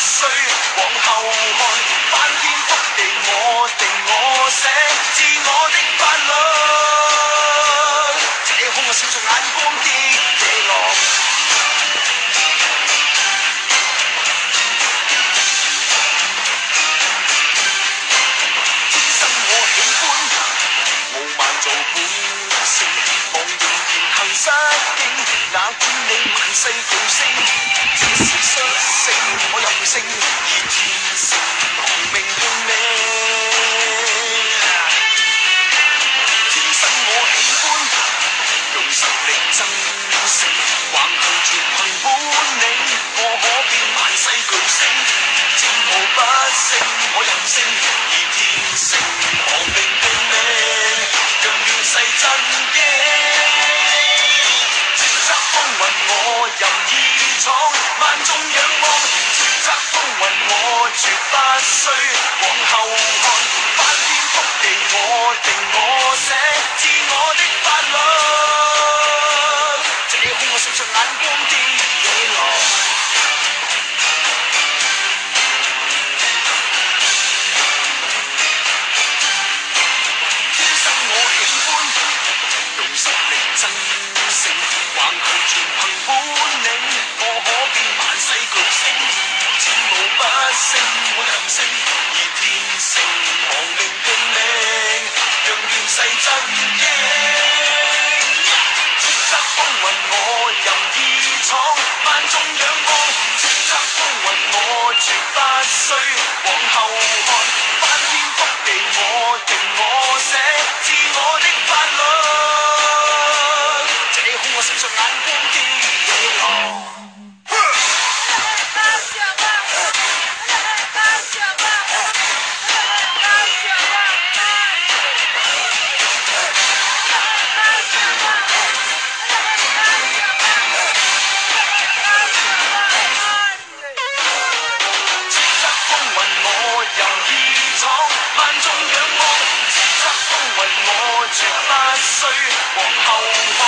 需往后看，翻天覆地，我定我写，自我的法律。这空穴胜过眼光的野狼。天生我喜欢，傲慢做本性，狂野行失敬，哪管你万世奉承。say 星以天性，亡命拼命，让乱世震惊。叱咤风云我任意闯，万众仰望。叱咤风云我绝不需往后看，翻天覆地我定我写自我的法律。这空我拭上眼光天。最皇后。